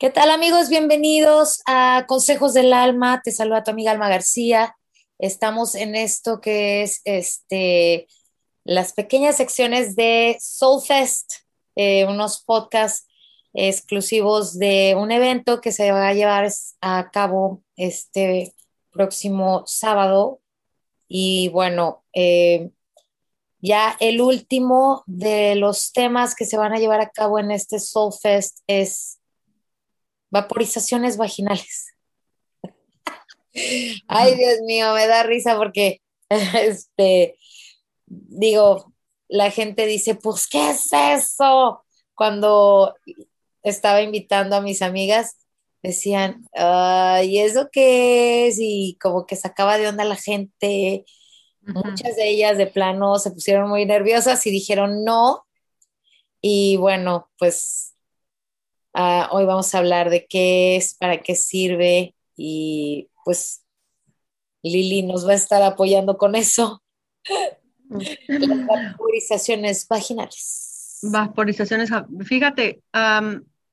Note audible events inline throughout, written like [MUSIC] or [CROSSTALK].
¿Qué tal amigos? Bienvenidos a Consejos del Alma. Te saluda tu amiga Alma García. Estamos en esto que es este, las pequeñas secciones de Soulfest, eh, unos podcasts exclusivos de un evento que se va a llevar a cabo este próximo sábado. Y bueno, eh, ya el último de los temas que se van a llevar a cabo en este Soulfest es vaporizaciones vaginales. Ay, Dios mío, me da risa porque, [LAUGHS] este, digo, la gente dice, pues, ¿qué es eso? Cuando estaba invitando a mis amigas, decían, ¿y eso qué es? Y como que sacaba de onda la gente. Muchas de ellas de plano se pusieron muy nerviosas y dijeron no. Y bueno, pues Ah, hoy vamos a hablar de qué es, para qué sirve y pues Lili nos va a estar apoyando con eso. [LAUGHS] Las vaporizaciones vaginales. Vaporizaciones, fíjate,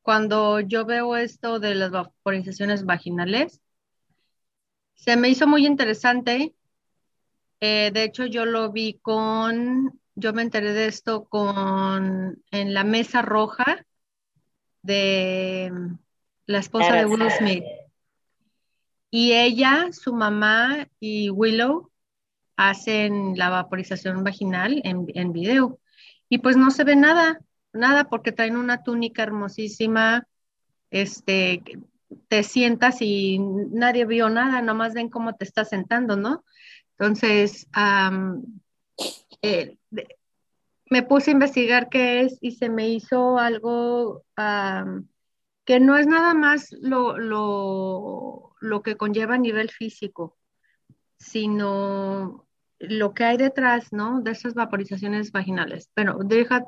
cuando yo veo esto de las vaporizaciones vaginales, se me hizo muy interesante. Eh, de hecho, yo lo vi con, yo me enteré de esto con, en la mesa roja de la esposa de Will Smith. Y ella, su mamá y Willow hacen la vaporización vaginal en, en video. Y pues no se ve nada, nada, porque traen una túnica hermosísima, este, te sientas y nadie vio nada, nomás ven cómo te estás sentando, ¿no? Entonces, eh, me puse a investigar qué es y se me hizo algo que no es nada más lo, lo, que conlleva a nivel físico, sino lo que hay detrás, ¿no? De esas vaporizaciones vaginales. Bueno, deja,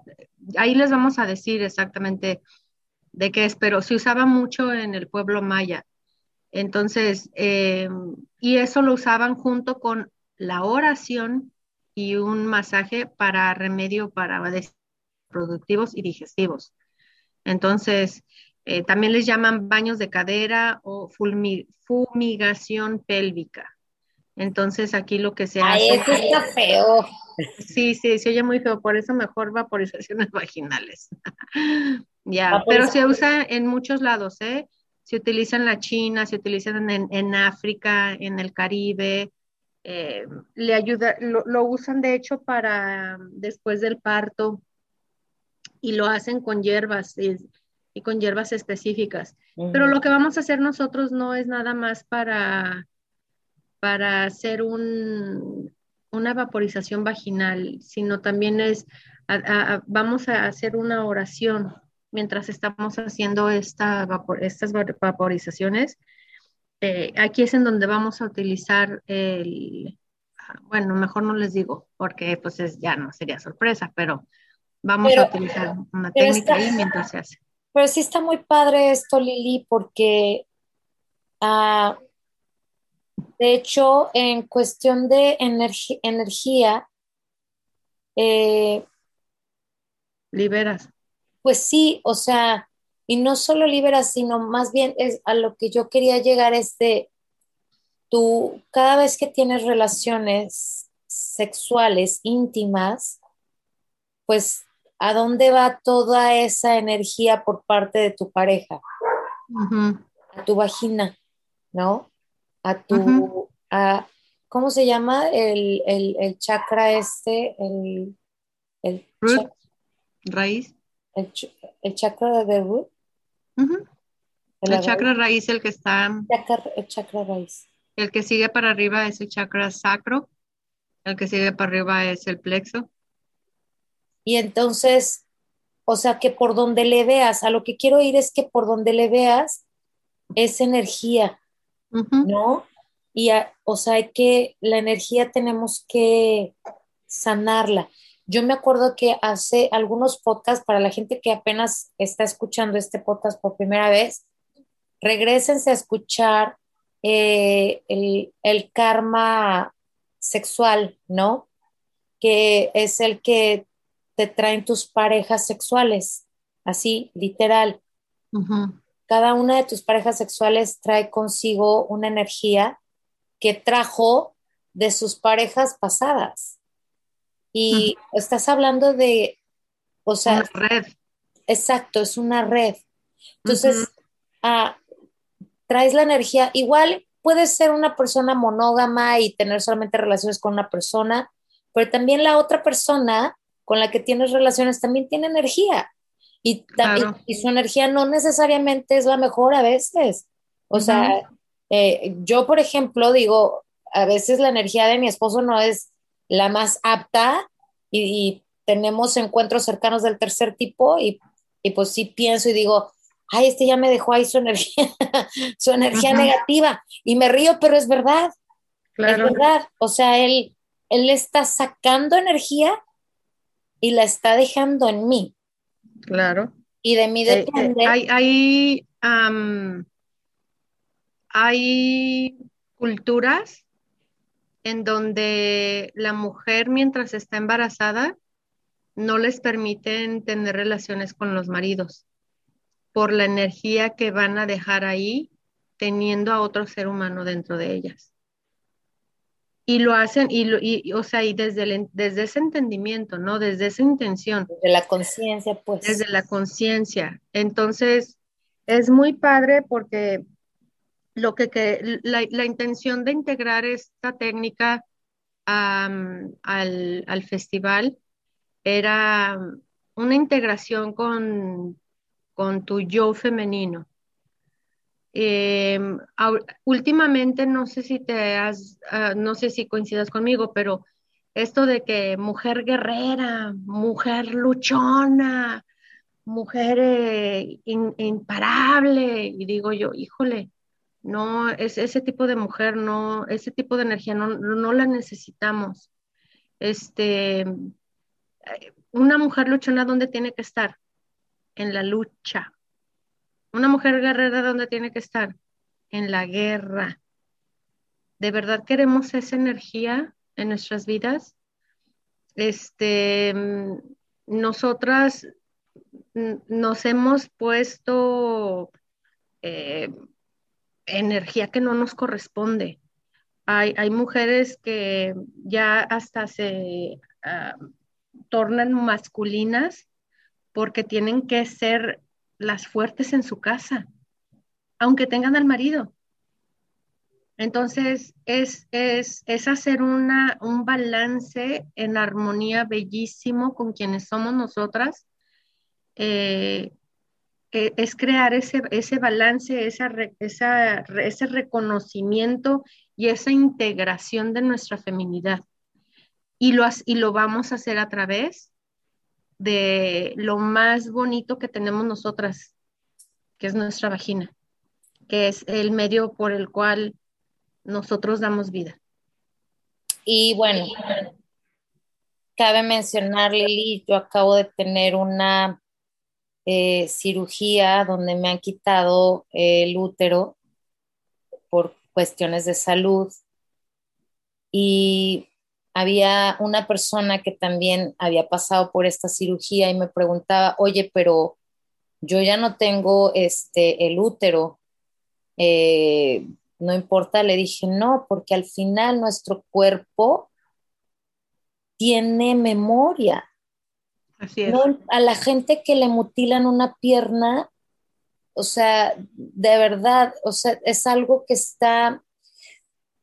ahí les vamos a decir exactamente de qué es, pero se usaba mucho en el pueblo maya. Entonces, eh, y eso lo usaban junto con la oración y un masaje para remedio para productivos y digestivos. Entonces, eh, también les llaman baños de cadera o fumigación pélvica. Entonces, aquí lo que se Ay, hace. Eso está feo. Sí, sí, se oye muy feo, por eso mejor vaporizaciones [LAUGHS] vaginales. [LAUGHS] ya, pero se usa en muchos lados, ¿eh? Se utiliza en la China, se utiliza en, en África, en el Caribe, eh, le ayuda, lo, usan de hecho para después del parto y lo hacen con hierbas y, con hierbas específicas. Pero lo que vamos a hacer nosotros no es nada más para, para hacer un, una vaporización vaginal, sino también es, vamos a hacer una oración mientras estamos haciendo esta estas vaporizaciones eh, aquí es en donde vamos a utilizar el, bueno, mejor no les digo, porque pues ya no sería sorpresa, pero vamos a utilizar una técnica ahí mientras se hace. Pero sí está muy padre esto, Lili, porque ah, de hecho, en cuestión de energía, eh, liberas. Pues sí, o sea, y no solo liberas, sino más bien es a lo que yo quería llegar es de tú, cada vez que tienes relaciones sexuales íntimas, pues a dónde va toda esa energía por parte de tu pareja, a tu vagina, ¿no? A tu, a, ¿cómo se llama? El, el, chakra este, el, el raíz. El, el, chakra de root. El chakra raíz, el que está. El chakra raíz. El que sigue para arriba es el chakra sacro. El que sigue para arriba es el plexo. Y entonces, o sea, que por donde le veas, a lo que quiero ir es que por donde le veas es energía, ¿no? Y, o sea, que la energía tenemos que sanarla. Yo me acuerdo que hace algunos podcasts, para la gente que apenas está escuchando este podcast por primera vez, regresense a escuchar eh, el, karma sexual, ¿no? Que es el que te traen tus parejas sexuales, así, literal. cada una de tus parejas sexuales trae consigo una energía que trajo de sus parejas pasadas. Y estás hablando de, o sea, una red. Exacto, es una red. Entonces, ah, traes la energía, igual puedes ser una persona monógama y tener solamente relaciones con una persona, pero también la otra persona con la que tienes relaciones también tiene energía. Y, también, y su energía no necesariamente es la mejor a veces. O sea, eh, yo, por ejemplo, digo, a veces la energía de mi esposo no es la más apta y, tenemos encuentros cercanos del tercer tipo y, y, pues sí pienso y digo, ay, este ya me dejó ahí su energía, [LAUGHS] su energía negativa y me río, pero es verdad. Claro. Es verdad. O sea, él, él está sacando energía y la está dejando en mí. Claro. Y de mí eh, eh, depende. hay, hay, hay culturas en donde la mujer mientras está embarazada no les permiten tener relaciones con los maridos por la energía que van a dejar ahí teniendo a otro ser humano dentro de ellas. Y lo hacen, y, o sea, y desde, desde ese entendimiento, ¿no? Desde esa intención. Desde la conciencia, pues. Desde la conciencia. Entonces, es muy padre porque lo que, la, intención de integrar esta técnica al, festival era una integración con, con tu yo femenino. Em, últimamente, no sé si te has, ah, no sé si coincidas conmigo, pero esto de que mujer guerrera, mujer luchona, mujer eh, imparable, y digo yo, híjole, no, es, ese tipo de mujer, no, ese tipo de energía no, no la necesitamos. Este, una mujer luchona, ¿dónde tiene que estar? En la lucha. Una mujer guerrera, ¿dónde tiene que estar? En la guerra. ¿De verdad queremos esa energía en nuestras vidas? Este, nosotras nos hemos puesto eh, energía que no nos corresponde. Hay, hay mujeres que ya hasta se ah, tornan masculinas porque tienen que ser las fuertes en su casa, aunque tengan al marido. Entonces, es, es, es hacer una, un balance en armonía bellísimo con quienes somos nosotras, eh, es crear ese, ese balance, esa, ese reconocimiento y esa integración de nuestra feminidad. Y lo, y lo vamos a hacer a través de lo más bonito que tenemos nosotras, que es nuestra vagina, que es el medio por el cual nosotros damos vida. Y bueno, cabe mencionar, Lili, yo acabo de tener una eh, cirugía donde me han quitado el útero por cuestiones de salud. Y había una persona que también había pasado por esta cirugía y me preguntaba, oye, pero yo ya no tengo este, el útero, eh, no importa, le dije, no, porque al final nuestro cuerpo tiene memoria a la gente que le mutilan una pierna, o sea, de verdad, o sea, es algo que está,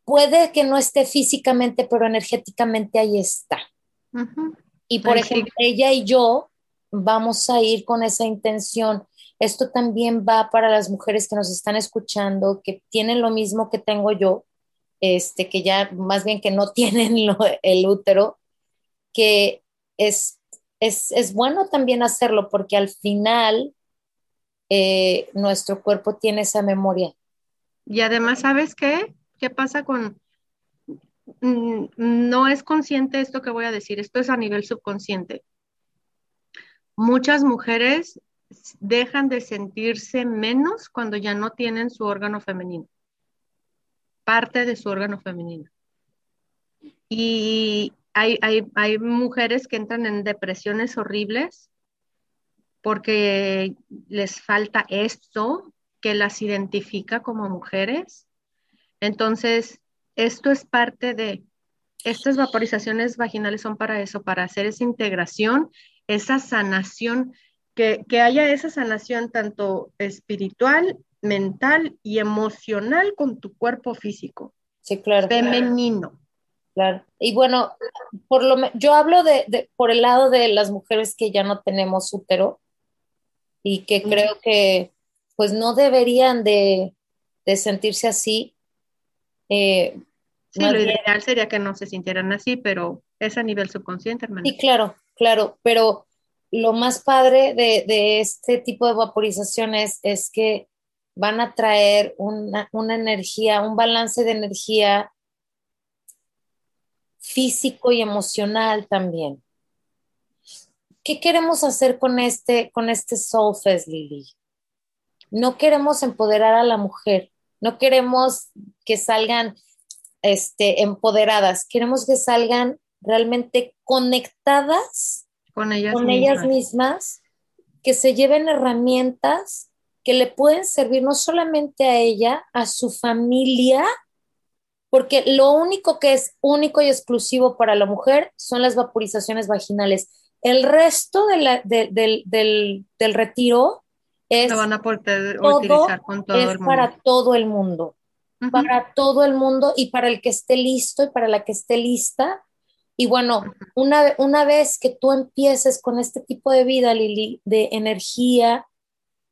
puede que no esté físicamente, pero energéticamente ahí está. Y por ejemplo, ella y yo vamos a ir con esa intención. Esto también va para las mujeres que nos están escuchando, que tienen lo mismo que tengo yo, este, que ya más bien que no [LAUGHS] tienen el útero, que es es, bueno también hacerlo porque al final eh, nuestro cuerpo tiene esa memoria. Y además, ¿sabes qué? ¿Qué pasa con... Mm, no es consciente esto que voy a decir, esto es a nivel subconsciente. Muchas mujeres dejan de sentirse menos cuando ya no tienen su órgano femenino, parte de su órgano femenino. Y hay, mujeres que entran en depresiones horribles porque les falta esto, que las identifica como mujeres. Entonces, esto es parte de, estas vaporizaciones vaginales son para eso, para hacer esa integración, esa sanación, que, que haya esa sanación tanto espiritual, mental y emocional con tu cuerpo físico. Sí, claro. Femenino. Claro. Y bueno, por lo yo hablo de, por el lado de las mujeres que ya no tenemos útero y que creo que pues no deberían de, sentirse así. Eh, sí, lo ideal sería que no se sintieran así, pero es a nivel subconsciente, hermano. Sí, claro, claro, pero lo más padre de, este tipo de vaporizaciones es que van a traer una, una energía, un balance de energía físico y emocional también. ¿Qué queremos hacer con este, con este Soul Fest, Lili? No queremos empoderar a la mujer, no queremos que salgan este, empoderadas, queremos que salgan realmente conectadas con ellas, con mismas. ellas mismas, que se lleven herramientas que le pueden servir no solamente a ella, a su familia, porque lo único que es único y exclusivo para la mujer son las vaporizaciones vaginales. El resto de del, del, retiro es, van a poder utilizar con todo es para todo el mundo, para todo el mundo y para el que esté listo y para la que esté lista. Y bueno, una, una vez que tú empieces con este tipo de vida, Lili, de energía,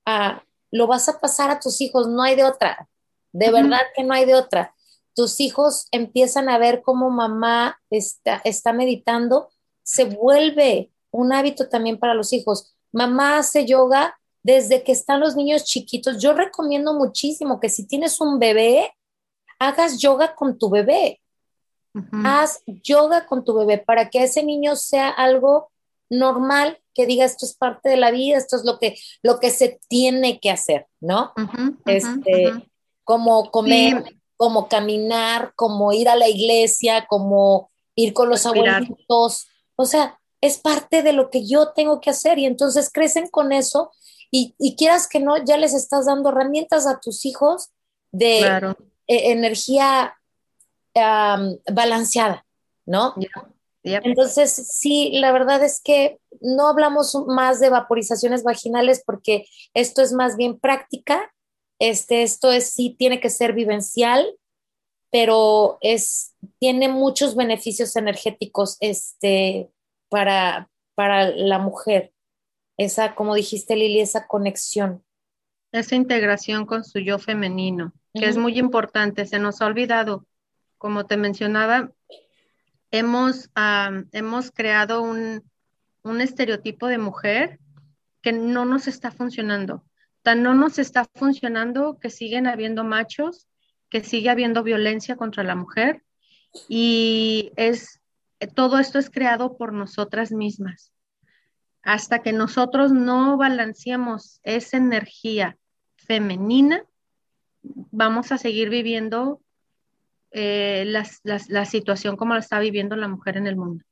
ah, lo vas a pasar a tus hijos, no hay de otra. De verdad que no hay de otra tus hijos empiezan a ver cómo mamá está, está meditando, se vuelve un hábito también para los hijos. Mamá hace yoga desde que están los niños chiquitos. Yo recomiendo muchísimo que si tienes un bebé, hagas yoga con tu bebé. Haz yoga con tu bebé para que ese niño sea algo normal, que diga esto es parte de la vida, esto es lo que, lo que se tiene que hacer, ¿no? este, como comer, como caminar, como ir a la iglesia, como ir con los abuelitos. O sea, es parte de lo que yo tengo que hacer y entonces crecen con eso y, quieras que no, ya les estás dando herramientas a tus hijos de e, energía balanceada, ¿no? Entonces, sí, la verdad es que no hablamos más de vaporizaciones vaginales porque esto es más bien práctica este, esto es sí tiene que ser vivencial, pero es, tiene muchos beneficios energéticos este, para, para la mujer. Esa, como dijiste Lili, esa conexión. Esa integración con su yo femenino, que es muy importante, se nos ha olvidado. Como te mencionaba, hemos, hemos creado un, un estereotipo de mujer que no nos está funcionando tan no nos está funcionando que siguen habiendo machos, que sigue habiendo violencia contra la mujer y es todo esto es creado por nosotras mismas. Hasta que nosotros no balanceemos esa energía femenina, vamos a seguir viviendo eh, la situación como la está viviendo la mujer en el mundo.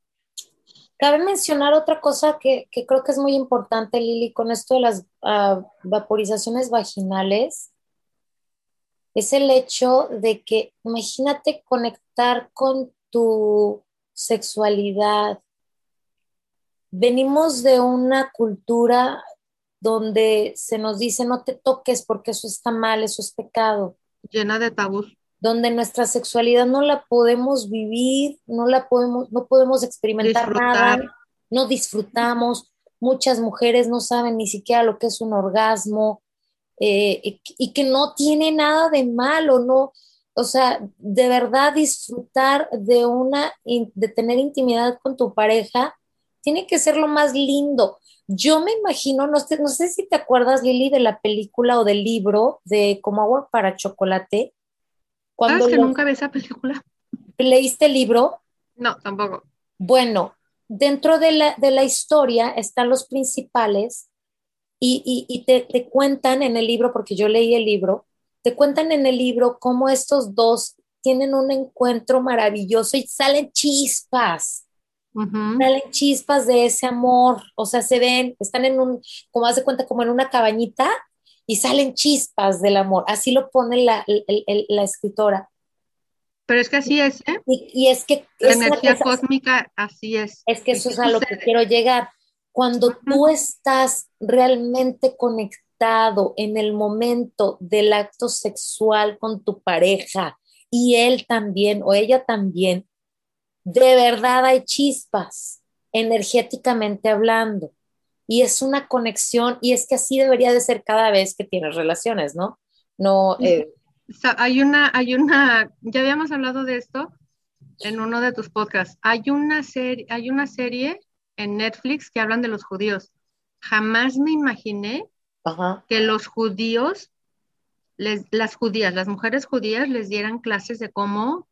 Cabe mencionar otra cosa que, creo que es muy importante, Lili, con esto de las ah, vaporizaciones vaginales, es el hecho de que imagínate conectar con tu sexualidad. Venimos de una cultura donde se nos dice no te toques porque eso está mal, eso es pecado. Llena de tabús donde nuestra sexualidad no la podemos vivir, no la podemos, no podemos experimentar nada, no disfrutamos. Muchas mujeres no saben ni siquiera lo que es un orgasmo eh, y, que no tiene nada de malo, no, o sea, de verdad disfrutar de una, de tener intimidad con tu pareja, tiene que ser lo más lindo. Yo me imagino, no sé, no sé si te acuerdas, Lili, de la película o del libro de Como agua para chocolate, cuando que nunca vi esa película? ¿Leíste el libro? No, tampoco. Bueno, dentro de la, historia están los principales y, te, te, cuentan en el libro, porque yo leí el libro, te cuentan en el libro cómo estos dos tienen un encuentro maravilloso y salen chispas. Salen chispas de ese amor, o sea, se ven, están en un, como hace cuenta, como en una cabañita y salen chispas del amor. Así lo pone la, la escritora. Pero es que así es, ¿eh? Y, es que... La energía cósmica, así es. Es que eso es a lo que quiero llegar. Cuando tú estás realmente conectado en el momento del acto sexual con tu pareja y él también o ella también, de verdad hay chispas energéticamente hablando. Y es una conexión y es que así debería de ser cada vez que tienes relaciones, ¿no? No, eh, hay una, hay una, ya habíamos hablado de esto en uno de tus podcasts. Hay una serie, hay una serie en Netflix que hablan de los judíos. Jamás me imaginé que los judíos, las judías, las mujeres judías les dieran clases de cómo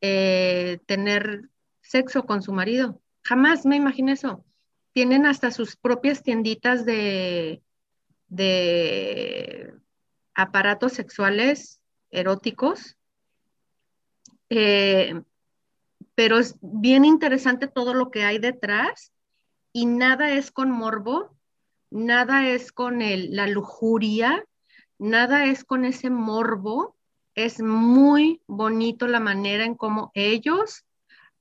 eh, tener sexo con su marido. Jamás me imaginé eso. Tienen hasta sus propias tienditas de, de aparatos sexuales eróticos, eh, pero es bien interesante todo lo que hay detrás y nada es con morbo, nada es con la lujuria, nada es con ese morbo. Es muy bonito la manera en cómo ellos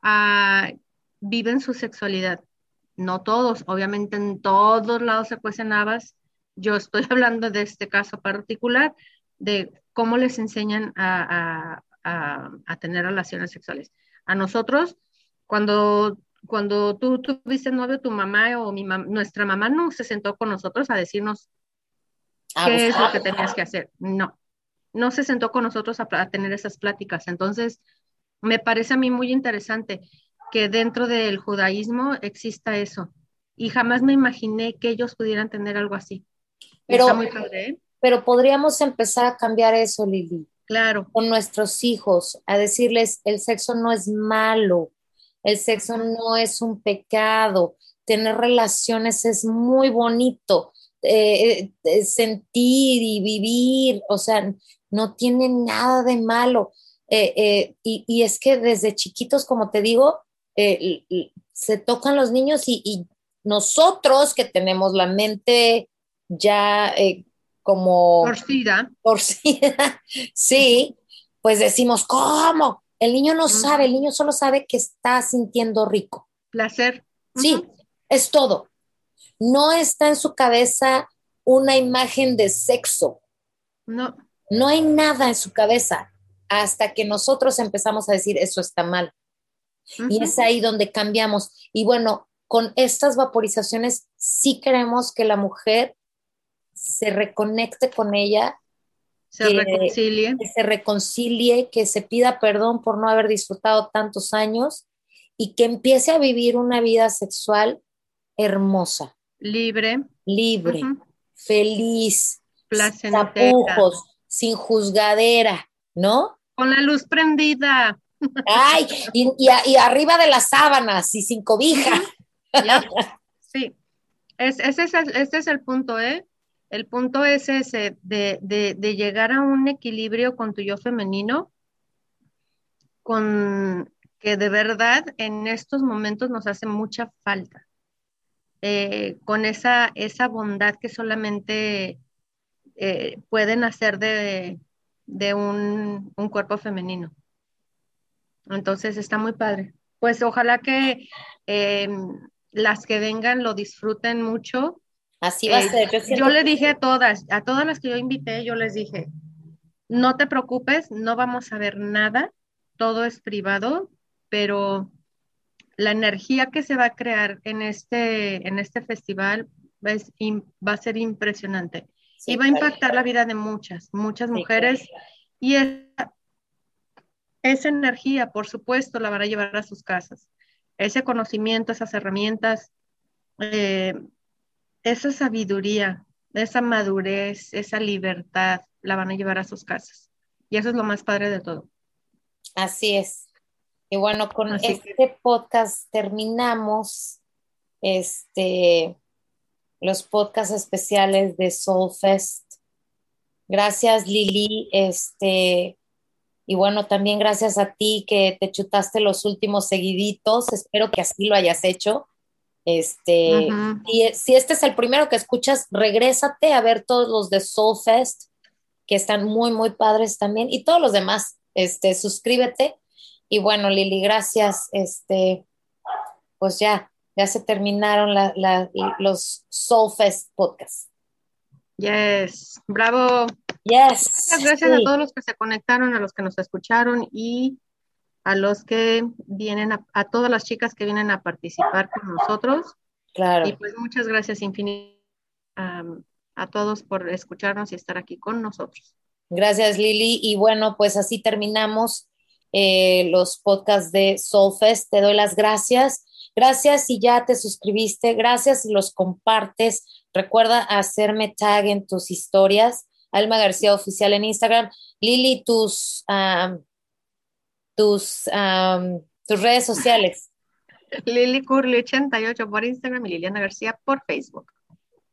ah, viven su sexualidad. No todos, obviamente en todos lados se cuecen habas, yo estoy [LAUGHS] hablando de este caso particular, de cómo les enseñan a, tener relaciones sexuales. A nosotros, cuando, cuando tú tuviste novio, tu mamá o mi nuestra mamá no se sentó con nosotros a decirnos qué es lo que tenías que hacer. No, no se sentó con nosotros a, a tener esas pláticas. Entonces, me parece a mí muy interesante que dentro del judaísmo exista eso. Y jamás me imaginé que ellos pudieran tener algo así. Pero, ¿eh? pero podríamos empezar a cambiar eso, Lili. Claro. Con nuestros hijos, a decirles, el sexo no es malo, el sexo no es un pecado, tener relaciones es muy bonito, eh, eh, sentir y vivir, o sea, no tiene nada de malo. y, es que desde chiquitos, como te digo, se tocan los niños y, nosotros que tenemos la mente ya eh, como... Torcida. Torcida, [LAUGHS] sí, pues decimos, ¿cómo? El niño no sabe, el niño solo sabe que está sintiendo rico. Placer. Sí, es todo. No está en su cabeza una imagen de sexo. No. No hay nada en su cabeza hasta que nosotros empezamos a decir eso está mal. Y es ahí donde cambiamos. Y bueno, con estas vaporizaciones sí queremos que la mujer se reconecte con ella, se reconcilie. Que se reconcilie, que se pida perdón por no haber disfrutado tantos años y que empiece a vivir una vida sexual hermosa. Libre. Libre, feliz, sin tapujos, sin juzgadera, ¿no? Con la luz prendida. Ay, y, arriba de las sábanas y sin cobija. Sí, ese es el punto, ¿eh? El punto es ese, de, llegar a un equilibrio con tu yo femenino, con que de verdad en estos momentos nos hace mucha falta, eh, con esa, esa bondad que solamente eh, pueden hacer de, un, cuerpo femenino. Entonces está muy padre. Pues ojalá que eh, las que vengan lo disfruten mucho Así va a eh, ser. Yo, le dije a todas, a todas las que yo invité, yo les dije, no te preocupes, no vamos a ver nada, todo es privado, pero la energía que se va a crear en este, en este festival va a ser impresionante y va a impactar la vida de muchas, muchas mujeres. Y esa, esa energía, por supuesto, la van a llevar a sus casas. Ese conocimiento, esas herramientas, eh, esa sabiduría, esa madurez, esa libertad la van a llevar a sus casas. Y eso es lo más padre de todo. Así es. Y bueno, con este podcast terminamos este los podcasts especiales de Soul Fest. Gracias, Lili. Este, y bueno, también gracias a ti que te chutaste los últimos seguiditos. Espero que así lo hayas hecho Este, y si este es el primero que escuchas, regrésate a ver todos los de Soul Fest, que están muy, muy padres también, y todos los demás, este, suscríbete. Y bueno, Lili, gracias. Este, pues ya, ya se terminaron los Soul Fest podcasts. Yes, bravo. Yes. Muchas gracias a todos los que se conectaron, a los que nos escucharon y a los que vienen, a, todas las chicas que vienen a participar con nosotros. Claro. Y pues muchas gracias infinitas a todos por escucharnos y estar aquí con nosotros. Gracias, Lili. Y bueno, pues así terminamos eh, los podcasts de Soulfest. Te doy las gracias. Gracias si ya te suscribiste. Gracias si los compartes. Recuerda hacerme tag en tus historias. Alma García Oficial en Instagram. Lili, tus tus, tus redes sociales. [LAUGHS] Lili Curly 88 por Instagram y Liliana García por Facebook.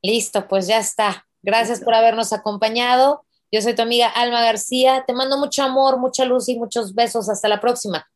Listo, pues ya está. Gracias por habernos acompañado. Yo soy tu amiga Alma García. Te mando mucho amor, mucha luz y muchos besos. Hasta la próxima.